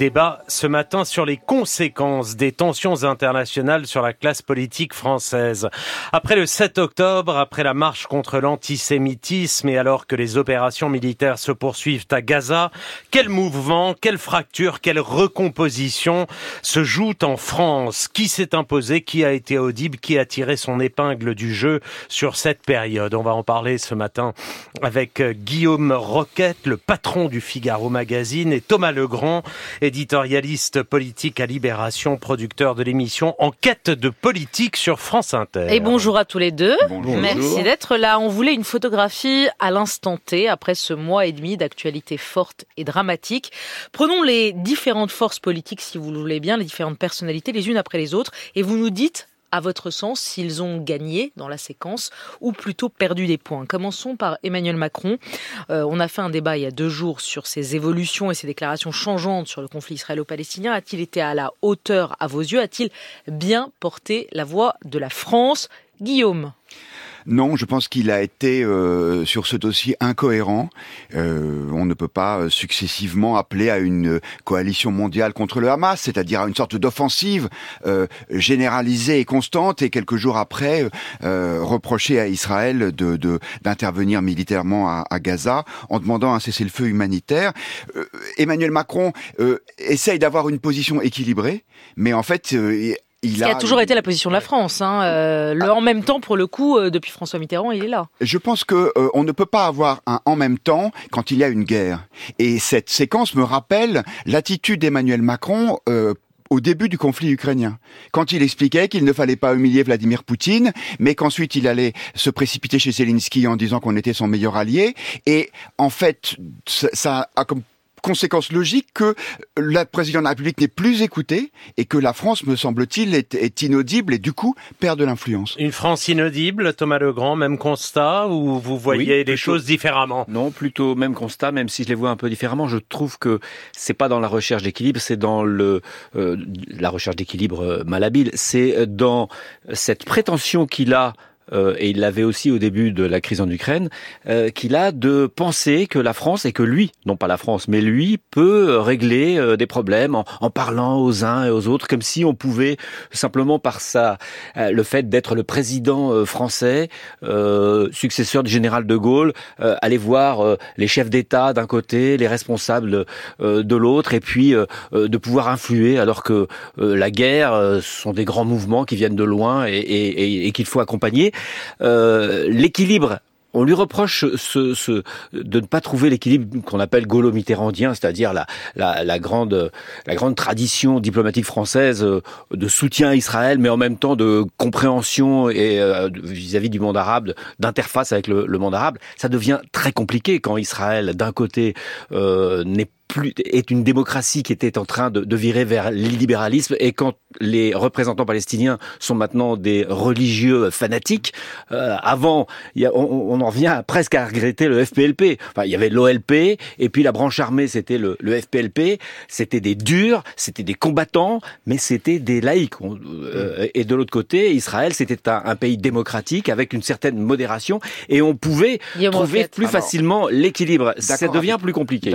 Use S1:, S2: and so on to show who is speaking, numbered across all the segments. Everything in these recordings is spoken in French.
S1: Débat ce matin sur les conséquences des tensions internationales sur la classe politique française. Après le 7 octobre, après la marche contre l'antisémitisme et alors que les opérations militaires se poursuivent à Gaza, quel mouvement, quelle fracture, quelle recomposition se jouent en France? Qui s'est imposé? Qui a été audible? Qui a tiré son épingle du jeu sur cette période? On va en parler ce matin avec Guillaume Roquette, le patron du Figaro Magazine, et Thomas Legrand, éditorialiste politique à Libération, producteur de l'émission Enquête de politique sur France Inter.
S2: Et bonjour à tous les deux. Merci d'être là. On voulait une photographie à l'instant T après ce mois et demi d'actualité forte et dramatique. Prenons les différentes forces politiques, si vous le voulez bien, les différentes personnalités les unes après les autres, et vous nous dites à votre sens, s'ils ont gagné dans la séquence ou plutôt perdu des points Commençons par Emmanuel Macron. Euh, on a fait un débat il y a deux jours sur ses évolutions et ses déclarations changeantes sur le conflit israélo-palestinien. A-t-il été à la hauteur à vos yeux? A-t-il bien porté la voix de la France? Guillaume
S3: non, je pense qu'il a été euh, sur ce dossier incohérent. Euh, on ne peut pas euh, successivement appeler à une coalition mondiale contre le Hamas, c'est-à-dire à une sorte d'offensive généralisée et constante, et quelques jours après reprocher à Israël de d'intervenir militairement à, à, Gaza en demandant un cessez-le-feu humanitaire. Emmanuel Macron essaye d'avoir une position équilibrée, mais en fait
S2: il qui a, toujours été la position de la France. Hein. Euh, le en même temps, pour le coup, euh, depuis François Mitterrand, il est là.
S3: Je pense que euh, on ne peut pas avoir un en même temps quand il y a une guerre. Et cette séquence me rappelle l'attitude d'Emmanuel Macron au début du conflit ukrainien, quand il expliquait qu'il ne fallait pas humilier Vladimir Poutine, mais qu'ensuite il allait se précipiter chez Zelensky en disant qu'on était son meilleur allié. Et en fait, ça a comme conséquence logique que le président de la République n'est plus écouté et que la France, me semble-t-il, est, inaudible et du coup perd de l'influence.
S1: Une France inaudible, Thomas Legrand, même constat ou vous voyez les choses différemment?
S4: Non, plutôt même constat, même si je les vois un peu différemment. Je trouve que c'est pas dans la recherche d'équilibre, c'est dans le euh, la recherche d'équilibre euh, malhabile, c'est dans cette prétention qu'il a euh, et il l'avait aussi au début de la crise en Ukraine, euh, qu'il a de penser que la France et que lui, non pas la France, mais lui peut régler euh, des problèmes en, en, parlant aux uns et aux autres, comme si on pouvait simplement par ça, le fait d'être le président français, successeur du général de Gaulle, aller voir les chefs d'État d'un côté, les responsables de l'autre, et puis de pouvoir influer, alors que la guerre sont des grands mouvements qui viennent de loin et, et, et qu'il faut accompagner. Euh, l'équilibre on lui reproche de ne pas trouver l'équilibre qu'on appelle gaulo-mitterrandien, c'est-à-dire la grande tradition diplomatique française euh, de soutien à Israël, mais en même temps de compréhension et euh, vis-à-vis du monde arabe, d'interface avec le, monde arabe. Ça devient très compliqué quand Israël, d'un côté, euh, n'est plus, est une démocratie qui était en train de, de virer vers l'illibéralisme et quand les représentants palestiniens sont maintenant des religieux fanatiques, euh, avant, y a, on, on, en vient presque à regretter le FPLP. Enfin, il y avait l'OLP et puis la branche armée, c'était le, le, FPLP. C'était des durs, c'était des combattants, mais c'était des laïcs. Euh, et de l'autre côté, Israël, c'était un, un, pays démocratique avec une certaine modération et on pouvait trouver plus facilement l'équilibre. Ça devient plus compliqué.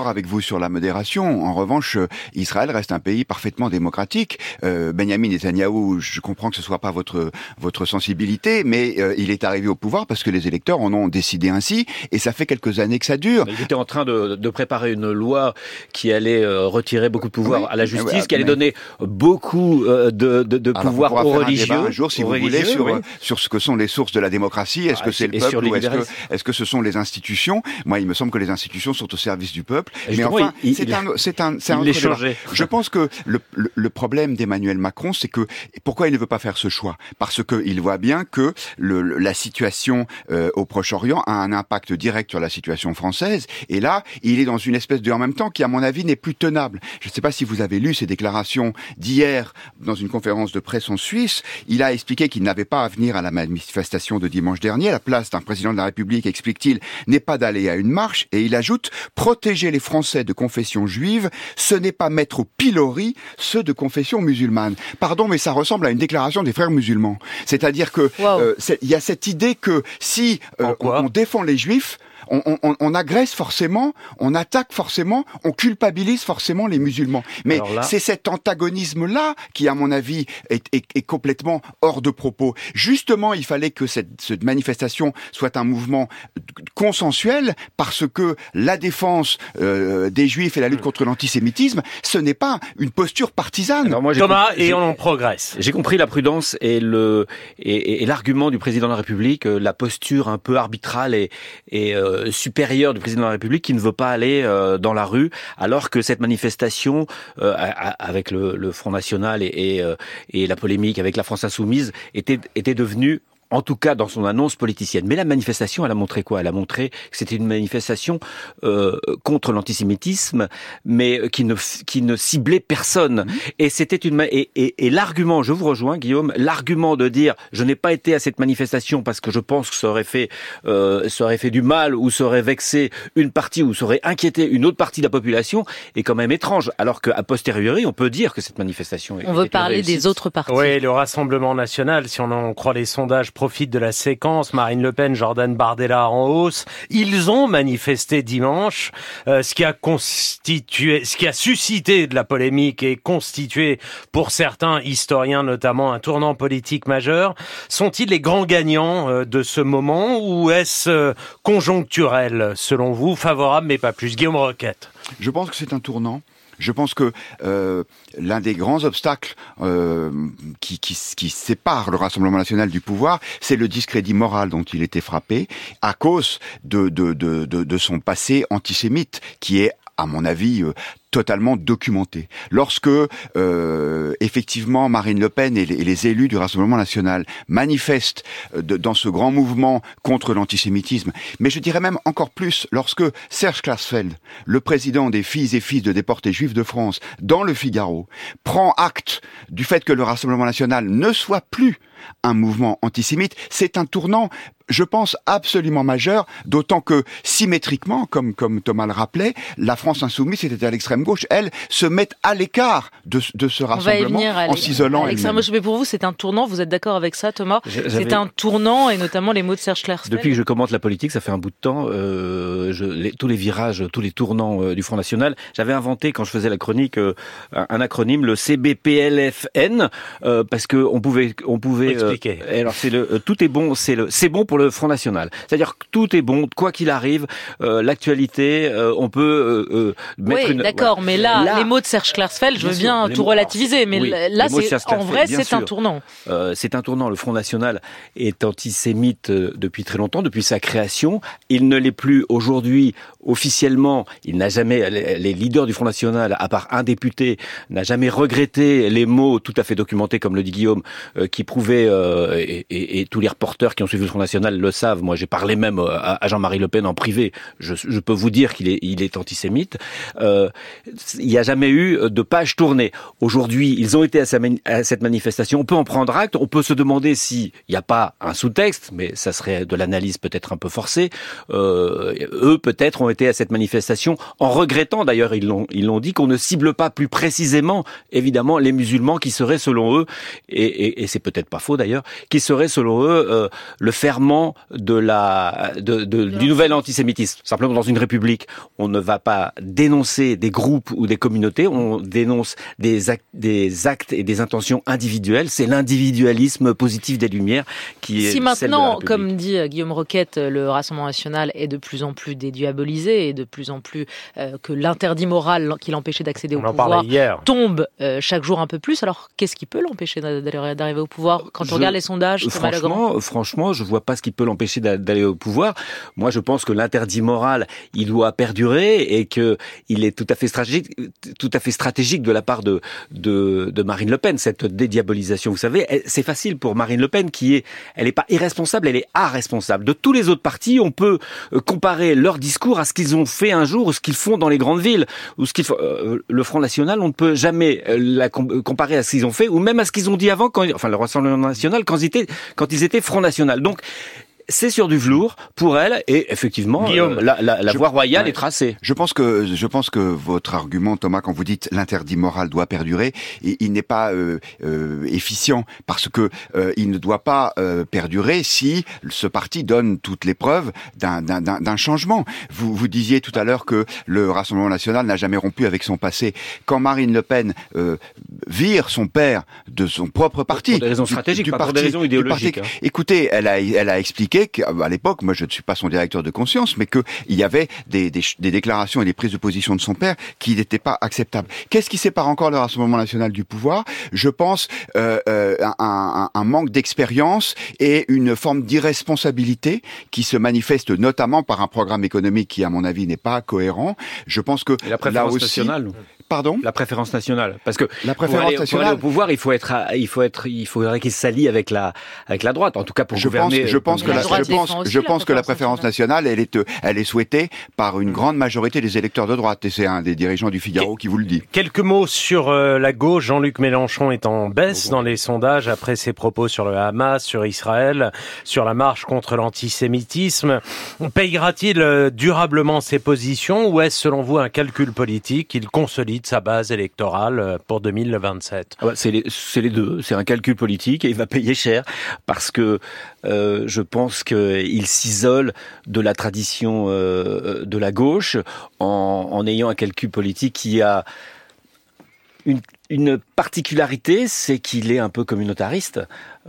S3: D'accord avec vous sur la modération. En revanche, euh, Israël reste un pays parfaitement démocratique. Euh, Benjamin Netanyahu, je comprends que ce soit pas votre votre sensibilité, mais euh, il est arrivé au pouvoir parce que les électeurs en ont décidé ainsi, et ça fait quelques années que ça dure.
S4: Il était en train de, de préparer une loi qui allait retirer beaucoup de pouvoir à la justice, qui allait donner beaucoup de, de, de pouvoir aux religieux. Un,
S3: un jour, si vous voulez, sur sur ce que sont les sources de la démocratie. Est-ce ah, que c'est le peuple ou est-ce que est-ce que ce sont les institutions? Moi, il me semble que les institutions sont au service du peuple mais enfin, c'est un, c'est un, c'est un Je pense que le, le, problème d'Emmanuel Macron, c'est que pourquoi il ne veut pas faire ce choix? Parce que il voit bien que le, la situation euh, au Proche-Orient a un impact direct sur la situation française. Et là, il est dans une espèce de en même temps qui, à mon avis, n'est plus tenable. Je ne sais pas si vous avez lu ses déclarations d'hier dans une conférence de presse en Suisse. Il a expliqué qu'il n'avait pas à venir à la manifestation de dimanche dernier. La place d'un président de la République, explique-t-il, n'est pas d'aller à une marche. Et il ajoute protéger les Français de confession juive, ce n'est pas mettre au pilori ceux de confession musulmane. Pardon, mais ça ressemble à une déclaration des frères musulmans. C'est-à-dire que euh, il y a cette idée que si euh, on défend les juifs, on, agresse forcément, on attaque forcément, on culpabilise forcément les musulmans. Mais c'est cet antagonisme-là qui, à mon avis, est, complètement hors de propos. Justement, il fallait que cette, cette manifestation soit un mouvement consensuel parce que la défense euh, des juifs et la lutte hmm. contre l'antisémitisme, ce n'est pas une posture partisane.
S1: Thomas, et on progresse.
S4: J'ai compris la prudence et le et, l'argument du président de la République, euh, la posture un peu arbitrale et, et euh, supérieure du président de la République qui ne veut pas aller dans la rue, alors que cette manifestation avec le, Front National et, la polémique avec la France Insoumise était devenue en tout cas dans son annonce politicienne. Mais la manifestation, elle a montré quoi? Elle a montré que c'était une manifestation euh, contre l'antisémitisme, mais qui ne qui ne ciblait personne. Mmh. Et c'était une et, et, et l'argument, je vous rejoins, Guillaume, l'argument de dire je n'ai pas été à cette manifestation parce que je pense que ça aurait fait euh, ça aurait fait du mal ou ça aurait vexé une partie ou ça aurait inquiété une autre partie de la population est quand même étrange. Alors qu'à posteriori, on peut dire que cette manifestation.
S2: On veut parler des autres partis.
S1: Oui, le Rassemblement national, si on en croit les sondages profite de la séquence Marine Le Pen, Jordan Bardella en hausse. Ils ont manifesté dimanche, euh, ce qui a constitué, ce qui a suscité de la polémique et constitué pour certains historiens notamment un tournant politique majeur. Sont-ils les grands gagnants euh, de ce moment ou est-ce euh, conjoncturel selon vous, favorable mais pas plus Guillaume Roquette.
S3: Je pense que c'est un tournant. Je pense que euh, l'un des grands obstacles euh, qui, sépare le Rassemblement national du pouvoir, c'est le discrédit moral dont il était frappé à cause de son passé antisémite, qui est à mon avis, euh, totalement documenté. Lorsque euh, effectivement Marine Le Pen et les, élus du Rassemblement national manifestent euh, dans ce grand mouvement contre l'antisémitisme, mais je dirais même encore plus lorsque Serge Klarsfeld, le président des filles et fils de déportés juifs de France, dans le Figaro, prend acte du fait que le Rassemblement national ne soit plus un mouvement antisémite, c'est un tournant je pense, absolument majeur, d'autant que symétriquement, comme, comme Thomas le rappelait, la France insoumise, c'était à l'extrême gauche, elle, se met à l'écart de, de ce rassemblement en s'isolant
S2: Mais pour vous, c'est un tournant, vous êtes d'accord avec ça, Thomas C'est un tournant, et notamment les mots de Serge Klarsfeld
S4: Depuis que je commente la politique, ça fait un bout de temps, euh, je, tous les virages, tous les tournants euh, du Front National, j'avais inventé, quand je faisais la chronique, euh, un, acronyme, le CBPLFN, euh, parce que on pouvait... On pouvait
S1: Expliquer.
S4: alors, c'est le, tout est bon, c'est le, c'est bon pour le Front National. C'est-à-dire que tout est bon, quoi qu'il arrive, euh, l'actualité, euh, on peut euh,
S2: mettre oui, d'accord, mais là, les mots de Serge Klarsfeld, je veux bien, tout relativiser, mais là, c'est, en vrai, c'est un tournant.
S4: c'est un tournant. Le Front National est antisémite depuis très longtemps, depuis sa création. Il ne l'est plus aujourd'hui officiellement. Il n'a jamais, les leaders du Front National, à part un député, n'a jamais regretté les mots tout à fait documentés, comme le dit Guillaume, qui prouvaient, et, et, et tous les reporters qui ont suivi le Front National le savent. Moi, j'ai parlé même euh, à, Jean-Marie Le Pen en privé. Je, peux vous dire qu'il est, il est antisémite. Euh, il n'y a jamais eu de page tournée. Aujourd'hui, ils ont été à, cette manifestation. On peut en prendre acte. On peut se demander s'il n'y a pas un sous-texte, mais ça serait de l'analyse peut-être un peu forcée. Euh, eux, peut-être, ont été à cette manifestation en regrettant, d'ailleurs, ils l'ont, ils l'ont dit, qu'on ne cible pas plus précisément, évidemment, les musulmans qui seraient, selon eux, et, et, c'est peut-être pas faux d'ailleurs, qui seraient, selon eux, le ferment de la, de, du nouvel antisémitisme. Simplement, dans une république, on ne va pas dénoncer des groupes ou des communautés, on dénonce des actes, des actes et des intentions individuelles. C'est l'individualisme positif des Lumières qui est.
S2: Si maintenant,
S4: comme
S2: dit euh, Guillaume Roquette, le Rassemblement national est de plus en plus dédiabolisé et de plus en plus euh, que l'interdit moral qui l'empêchait d'accéder au pouvoir tombe euh, chaque jour un peu plus. Alors, qu'est-ce qui peut l'empêcher d'arriver au pouvoir? Quand on regarde les sondages
S4: Franchement, franchement, je vois pas ce qui peut l'empêcher d'aller au pouvoir. Moi, je pense que l'interdit moral, il doit perdurer et que il est tout à fait stratégique, tout à fait stratégique de la part de, de, de Marine Le Pen, cette dédiabolisation. Vous savez, c'est facile pour Marine Le Pen qui est, elle n'est pas irresponsable, elle est responsable. De tous les autres partis, on peut euh, comparer leur discours à ce qu'ils ont fait un jour ou ce qu'ils font dans les grandes villes ou ce qu'ils font. Euh, le Front National, on ne peut jamais euh, la comparer à ce qu'ils ont fait ou même à ce qu'ils ont dit avant, quand, enfin le Rassemblement National quand ils étaient, quand ils étaient Front National. Donc c'est sur du velours pour elle et effectivement euh, la, la, la voie royale est tracée.
S3: Je pense que je pense que votre argument Thomas quand vous dites l'interdit moral doit perdurer, il, il n'est pas euh, euh, efficient parce que euh, il ne doit pas euh, perdurer si ce parti donne toutes les preuves d'un changement. Vous vous disiez tout à l'heure que le Rassemblement national n'a jamais rompu avec son passé. Quand Marine Le Pen vire son père de son propre parti,
S4: pour des raisons stratégiques, du, pas pour des raisons idéologiques. Hein.
S3: Écoutez, elle a elle a expliqué qu'à l'époque, moi je ne suis pas son directeur de conscience, mais qu'il y avait des, des, des, déclarations et des prises de position de son père qui n'étaient pas acceptables. Qu'est-ce qui sépare encore le Rassemblement national du pouvoir? Je pense euh, euh, un, un, manque d'expérience et une forme d'irresponsabilité qui se manifeste notamment par un programme économique qui, à mon avis, n'est pas cohérent. Je pense que
S4: et la préférence nationale.
S3: Pardon?
S4: La préférence nationale, parce que
S3: la préférence
S4: pour aller,
S3: nationale, pour
S4: aller au pouvoir, il faut être, il faut être, il faudrait qu'il s'allie avec la, avec la droite, en tout cas pour
S3: je
S4: gouverner.
S3: Pense, je pense que la, je pense, je pense que la préférence nationale, elle est, elle est souhaitée par une grande majorité des électeurs de droite, et c'est un des dirigeants du Figaro qui vous le dit.
S1: Quelques mots sur euh, la gauche. Jean-Luc Mélenchon est en baisse dans les sondages après ses propos sur le Hamas, sur Israël, sur la marche contre l'antisémitisme. Payera-t-il euh, durablement ses positions ou est-ce selon vous un calcul politique? Il consolide sa base électorale euh, pour 2027
S4: ah C'est les, deux. C'est un calcul politique et il va payer cher parce que euh, je pense qu'il s'isole de la tradition euh, de la gauche en ayant un calcul politique qui a une, une particularité, c'est qu'il est un peu communautariste.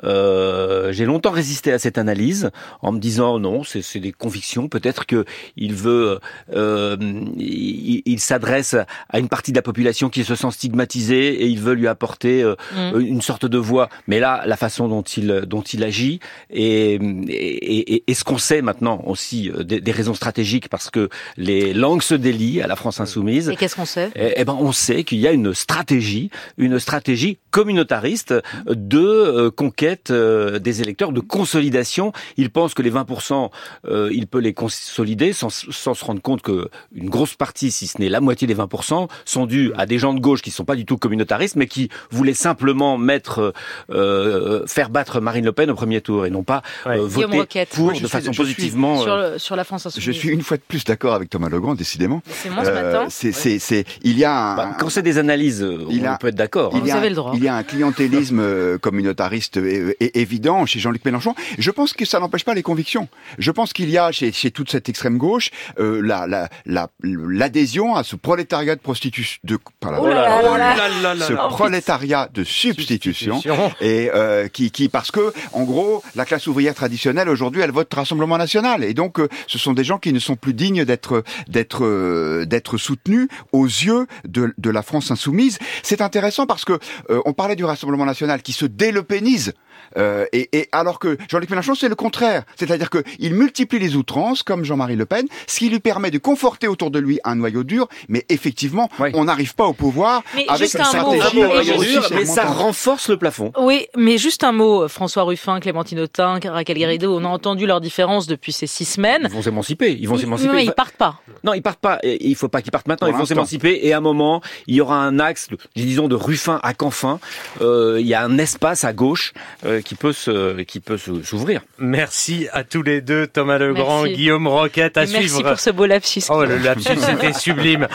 S4: Euh, j'ai longtemps résisté à cette analyse en me disant non, c'est des convictions. Peut-être que il veut, euh, il, il s'adresse à une partie de la population qui se sent stigmatisée et il veut lui apporter euh, mm. une sorte de voix. Mais là, la façon dont il dont il agit et, et, et, ce qu'on sait maintenant aussi euh, des, des, raisons stratégiques parce que les langues se délient à la France insoumise.
S2: Et qu'est-ce qu'on sait?
S4: Eh, eh ben, on sait qu'il y a une stratégie, une stratégie communautariste de euh, conquête euh, des électeurs, de consolidation. Il pense que les 20%, euh, il peut les consolider sans, sans se rendre compte que une grosse partie, si ce n'est la moitié des 20%, sont dus à des gens de gauche qui ne sont pas du tout communautaristes, mais qui voulaient simplement mettre, euh, faire battre Marine Le Pen au premier tour et non pas ouais. voter pour de façon positivement.
S2: Sur, le, sur, la France insoumise.
S3: Je suis une fois de plus d'accord avec Thomas Legrand, décidément.
S2: C'est moi ce matin.
S3: C'est, c'est, il y a un,
S4: bah, quand c'est des analyses, il on a, peut être d'accord.
S2: Hein. Vous avez le droit.
S3: Il y a un clientélisme communautariste évident chez Jean-Luc Mélenchon. Je pense que ça n'empêche pas les convictions. Je pense qu'il y a chez, chez, toute cette extrême gauche euh, la, la, la, l'adhésion à ce prolétariat de prostitution, de,
S2: oh là là
S3: ce prolétariat de substitution, substitution. et euh, qui, qui, parce que en gros, la classe ouvrière traditionnelle aujourd'hui, elle vote Rassemblement National, et donc euh, ce sont des gens qui ne sont plus dignes d'être d'être euh, d'être soutenus aux yeux de, de la France insoumise. C'est intéressant parce que euh, on parlait du Rassemblement national qui se délepénise. Euh, et, et, alors que Jean-Luc Mélenchon, c'est le contraire. C'est-à-dire qu'il multiplie les outrances, comme Jean-Marie Le Pen, ce qui lui permet de conforter autour de lui un noyau dur. Mais effectivement, oui. on n'arrive pas au pouvoir
S2: mais
S3: avec
S2: une
S3: stratégie.
S4: Mot, dur, mais ça renforce le plafond.
S2: Oui, mais juste un mot. François Ruffin, Clémentine Autain, Raquel Garrido, on a entendu leurs différences depuis ces six semaines.
S4: Ils vont s'émanciper. Ils vont s'émanciper.
S2: Non, ils partent pas.
S4: Non, ils partent pas. Il faut pas qu'ils partent maintenant. Pour ils vont s'émanciper. Et à un moment, il y aura un axe, disons, de Ruffin à Canfin. Euh, il y a un espace à gauche euh, qui peut se, qui peut s'ouvrir.
S1: Merci à tous les deux, Thomas Legrand, Merci. Guillaume Roquette, à
S2: Merci
S1: suivre.
S2: Merci pour ce beau lapsus.
S1: Oh, le lapsus, c'était sublime.